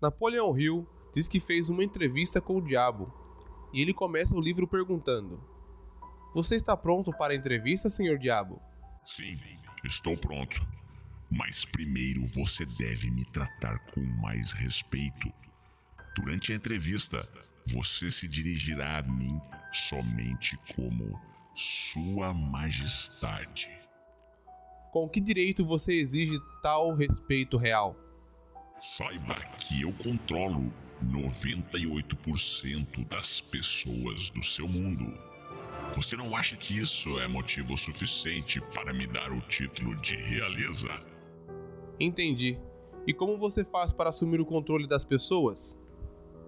Napoleão Hill diz que fez uma entrevista com o diabo e ele começa o livro perguntando: Você está pronto para a entrevista, senhor diabo? Sim, estou pronto. Mas primeiro você deve me tratar com mais respeito. Durante a entrevista, você se dirigirá a mim somente como Sua Majestade. Com que direito você exige tal respeito real? Saiba que eu controlo 98% das pessoas do seu mundo. Você não acha que isso é motivo suficiente para me dar o título de realeza? Entendi. E como você faz para assumir o controle das pessoas?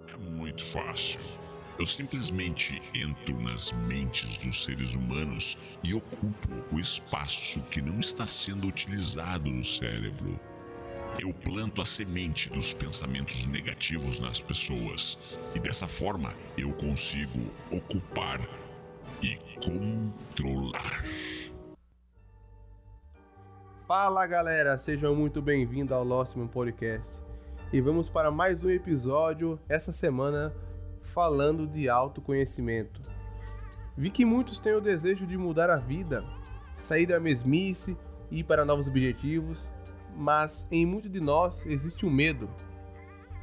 É muito fácil. Eu simplesmente entro nas mentes dos seres humanos e ocupo o espaço que não está sendo utilizado no cérebro. Eu planto a semente dos pensamentos negativos nas pessoas e dessa forma eu consigo ocupar e controlar. Fala galera, sejam muito bem-vindos ao Lost Man Podcast. E vamos para mais um episódio essa semana falando de autoconhecimento. Vi que muitos têm o desejo de mudar a vida, sair da mesmice, ir para novos objetivos, mas em muito de nós existe o medo,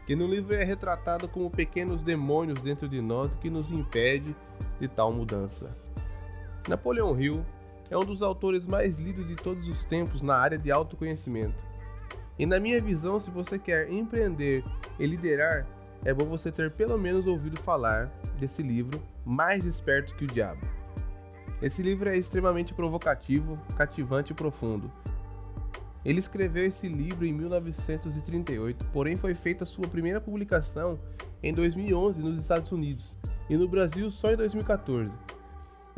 que no livro é retratado como pequenos demônios dentro de nós que nos impede de tal mudança. Napoleão Hill é um dos autores mais lidos de todos os tempos na área de autoconhecimento. E na minha visão, se você quer empreender e liderar, é bom você ter pelo menos ouvido falar desse livro Mais Esperto que o Diabo. Esse livro é extremamente provocativo, cativante e profundo, ele escreveu esse livro em 1938, porém foi feita sua primeira publicação em 2011 nos Estados Unidos e no Brasil só em 2014.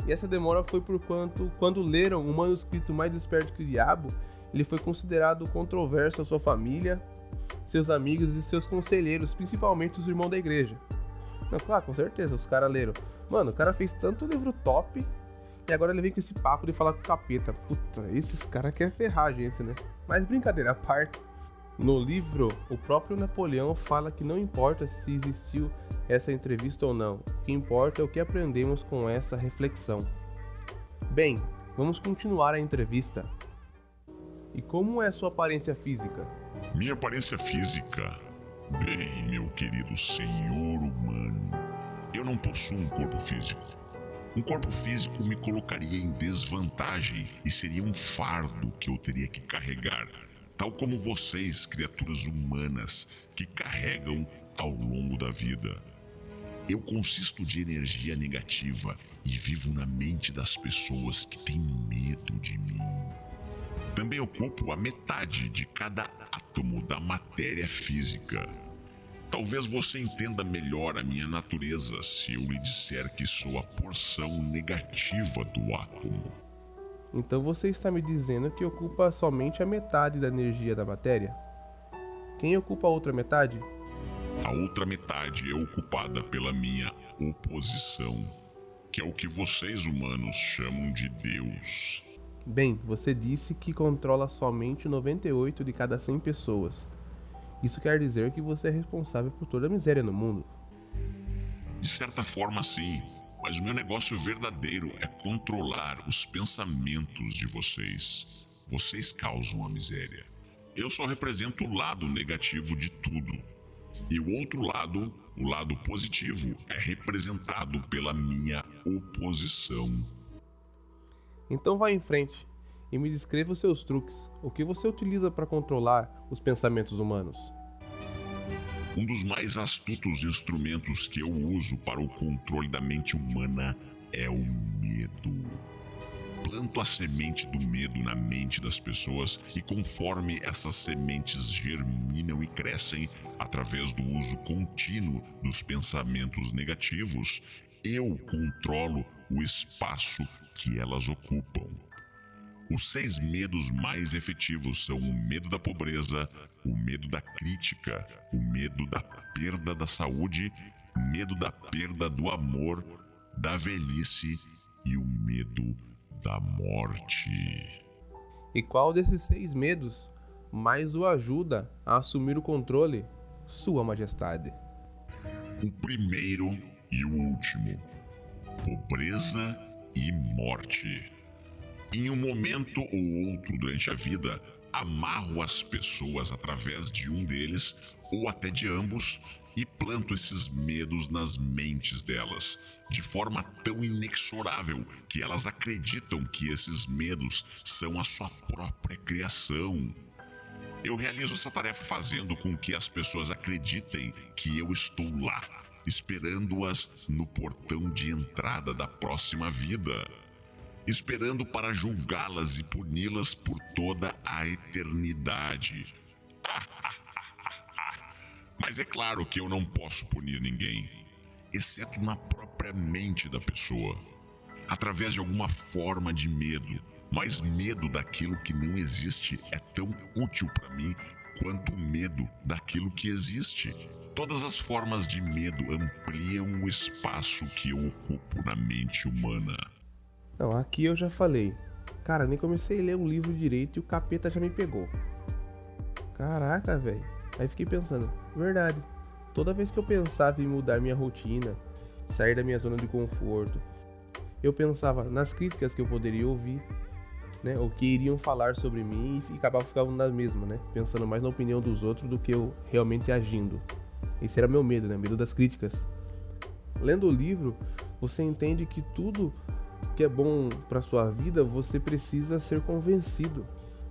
E essa demora foi por quanto, quando leram o manuscrito Mais Esperto que o Diabo, ele foi considerado controverso à sua família, seus amigos e seus conselheiros, principalmente os irmãos da igreja. Não, claro, com certeza, os caras leram. Mano, o cara fez tanto livro top e agora ele vem com esse papo de falar com o capeta. Puta, esses caras querem ferrar a gente, né? Mas brincadeira à parte, no livro, o próprio Napoleão fala que não importa se existiu essa entrevista ou não, o que importa é o que aprendemos com essa reflexão. Bem, vamos continuar a entrevista. E como é sua aparência física? Minha aparência física? Bem, meu querido senhor humano, eu não possuo um corpo físico. Um corpo físico me colocaria em desvantagem e seria um fardo que eu teria que carregar, tal como vocês, criaturas humanas, que carregam ao longo da vida. Eu consisto de energia negativa e vivo na mente das pessoas que têm medo de mim. Também ocupo a metade de cada átomo da matéria física. Talvez você entenda melhor a minha natureza se eu lhe disser que sou a porção negativa do átomo. Então você está me dizendo que ocupa somente a metade da energia da matéria? Quem ocupa a outra metade? A outra metade é ocupada pela minha oposição, que é o que vocês humanos chamam de Deus. Bem, você disse que controla somente 98 de cada 100 pessoas. Isso quer dizer que você é responsável por toda a miséria no mundo. De certa forma, sim. Mas o meu negócio verdadeiro é controlar os pensamentos de vocês. Vocês causam a miséria. Eu só represento o lado negativo de tudo. E o outro lado, o lado positivo, é representado pela minha oposição. Então vá em frente e me descreva os seus truques. O que você utiliza para controlar os pensamentos humanos? Um dos mais astutos instrumentos que eu uso para o controle da mente humana é o medo. Planto a semente do medo na mente das pessoas e, conforme essas sementes germinam e crescem através do uso contínuo dos pensamentos negativos, eu controlo o espaço que elas ocupam. Os seis medos mais efetivos são o medo da pobreza, o medo da crítica, o medo da perda da saúde, medo da perda do amor, da velhice e o medo da morte. E qual desses seis medos mais o ajuda a assumir o controle Sua Majestade. O primeiro e o último: pobreza e morte. Em um momento ou outro durante a vida, amarro as pessoas através de um deles ou até de ambos e planto esses medos nas mentes delas, de forma tão inexorável que elas acreditam que esses medos são a sua própria criação. Eu realizo essa tarefa fazendo com que as pessoas acreditem que eu estou lá, esperando-as no portão de entrada da próxima vida esperando para julgá-las e puni-las por toda a eternidade. Mas é claro que eu não posso punir ninguém, exceto na própria mente da pessoa, através de alguma forma de medo. Mas medo daquilo que não existe é tão útil para mim quanto medo daquilo que existe. Todas as formas de medo ampliam o espaço que eu ocupo na mente humana. Não, aqui eu já falei. Cara, nem comecei a ler o livro direito e o capeta já me pegou. Caraca, velho. Aí fiquei pensando, verdade. Toda vez que eu pensava em mudar minha rotina, sair da minha zona de conforto, eu pensava nas críticas que eu poderia ouvir, né? O que iriam falar sobre mim e acabava ficando na mesma, né? Pensando mais na opinião dos outros do que eu realmente agindo. Esse era meu medo, né? Medo das críticas. Lendo o livro, você entende que tudo que é bom para sua vida, você precisa ser convencido.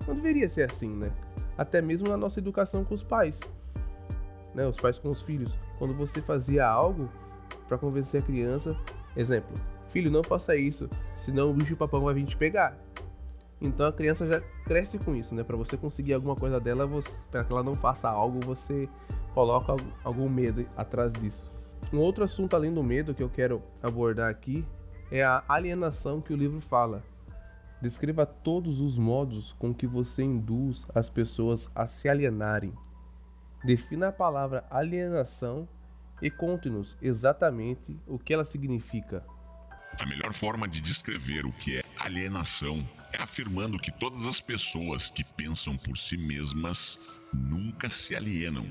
Não deveria ser assim, né? Até mesmo na nossa educação com os pais, né? Os pais com os filhos. Quando você fazia algo para convencer a criança, exemplo, filho, não faça isso, senão o bicho papão vai vir te pegar. Então a criança já cresce com isso, né? Para você conseguir alguma coisa dela, para que ela não faça algo, você coloca algum medo atrás disso. Um outro assunto além do medo que eu quero abordar aqui é a alienação que o livro fala. Descreva todos os modos com que você induz as pessoas a se alienarem. Defina a palavra alienação e conte-nos exatamente o que ela significa. A melhor forma de descrever o que é alienação é afirmando que todas as pessoas que pensam por si mesmas nunca se alienam,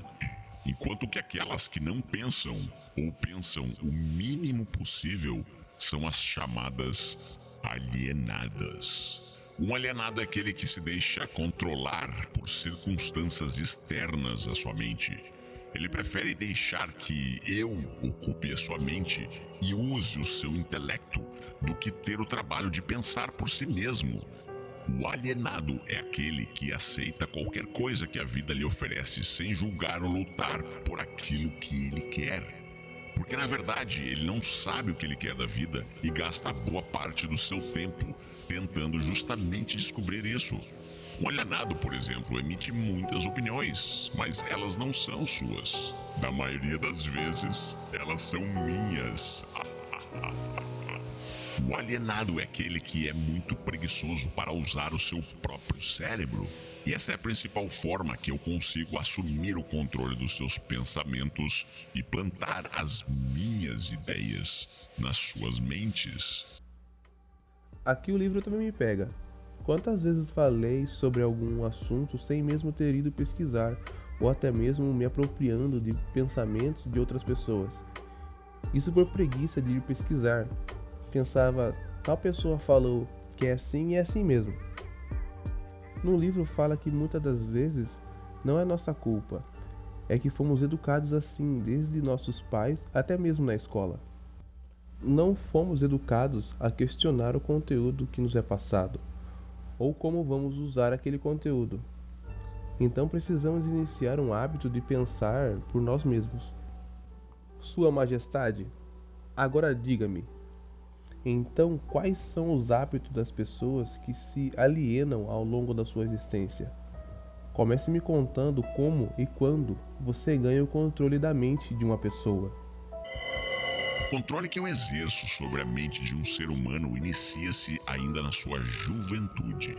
enquanto que aquelas que não pensam ou pensam o mínimo possível são as chamadas alienadas. Um alienado é aquele que se deixa controlar por circunstâncias externas à sua mente. Ele prefere deixar que eu ocupe a sua mente e use o seu intelecto do que ter o trabalho de pensar por si mesmo. O alienado é aquele que aceita qualquer coisa que a vida lhe oferece sem julgar ou lutar por aquilo que ele quer. Porque na verdade ele não sabe o que ele quer da vida e gasta boa parte do seu tempo tentando justamente descobrir isso. Um alienado, por exemplo, emite muitas opiniões, mas elas não são suas. Na maioria das vezes, elas são minhas. o alienado é aquele que é muito preguiçoso para usar o seu próprio cérebro e essa é a principal forma que eu consigo assumir o controle dos seus pensamentos e plantar as minhas ideias nas suas mentes. Aqui o livro também me pega. Quantas vezes falei sobre algum assunto sem mesmo ter ido pesquisar, ou até mesmo me apropriando de pensamentos de outras pessoas? Isso por preguiça de ir pesquisar. Pensava, tal pessoa falou que é assim e é assim mesmo. No livro fala que muitas das vezes não é nossa culpa, é que fomos educados assim desde nossos pais até mesmo na escola. Não fomos educados a questionar o conteúdo que nos é passado ou como vamos usar aquele conteúdo. Então precisamos iniciar um hábito de pensar por nós mesmos. Sua Majestade, agora diga-me, então, quais são os hábitos das pessoas que se alienam ao longo da sua existência? Comece me contando como e quando você ganha o controle da mente de uma pessoa. O controle que eu exerço sobre a mente de um ser humano inicia-se ainda na sua juventude.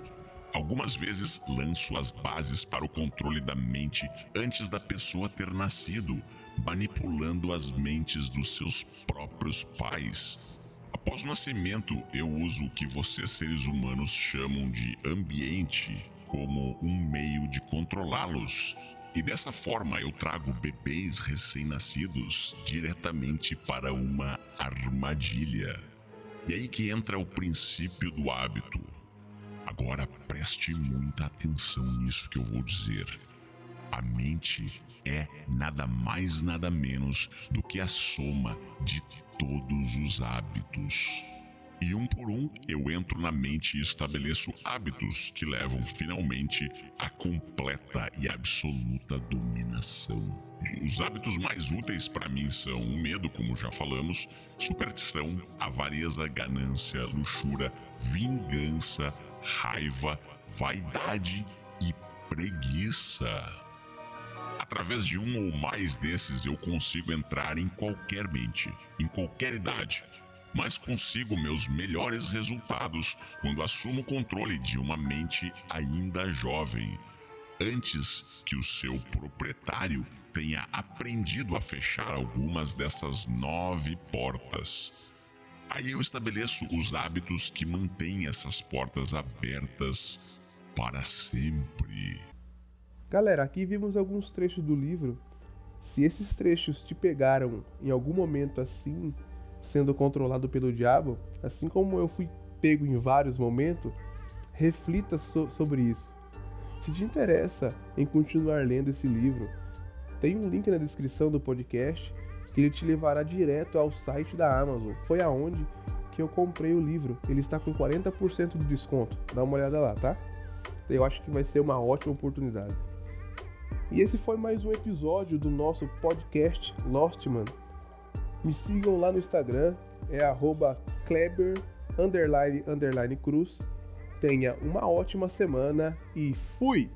Algumas vezes lanço as bases para o controle da mente antes da pessoa ter nascido, manipulando as mentes dos seus próprios pais Após o nascimento, eu uso o que vocês seres humanos chamam de ambiente como um meio de controlá-los. E dessa forma eu trago bebês recém-nascidos diretamente para uma armadilha. E aí que entra o princípio do hábito. Agora preste muita atenção nisso que eu vou dizer. A mente é nada mais nada menos do que a soma de todos os hábitos. E um por um eu entro na mente e estabeleço hábitos que levam finalmente à completa e absoluta dominação. Os hábitos mais úteis para mim são o medo, como já falamos, superstição, avareza, ganância, luxúria, vingança, raiva, vaidade e preguiça. Através de um ou mais desses eu consigo entrar em qualquer mente, em qualquer idade mas consigo meus melhores resultados quando assumo o controle de uma mente ainda jovem, antes que o seu proprietário tenha aprendido a fechar algumas dessas nove portas. Aí eu estabeleço os hábitos que mantêm essas portas abertas para sempre. Galera, aqui vimos alguns trechos do livro. Se esses trechos te pegaram em algum momento assim, sendo controlado pelo diabo, assim como eu fui pego em vários momentos, reflita so sobre isso. Se te interessa em continuar lendo esse livro, tem um link na descrição do podcast que ele te levará direto ao site da Amazon. Foi aonde que eu comprei o livro. Ele está com 40% de desconto. Dá uma olhada lá, tá? Eu acho que vai ser uma ótima oportunidade. E esse foi mais um episódio do nosso podcast Lostman. Me sigam lá no Instagram, é Kleber underline, underline Cruz. Tenha uma ótima semana e fui!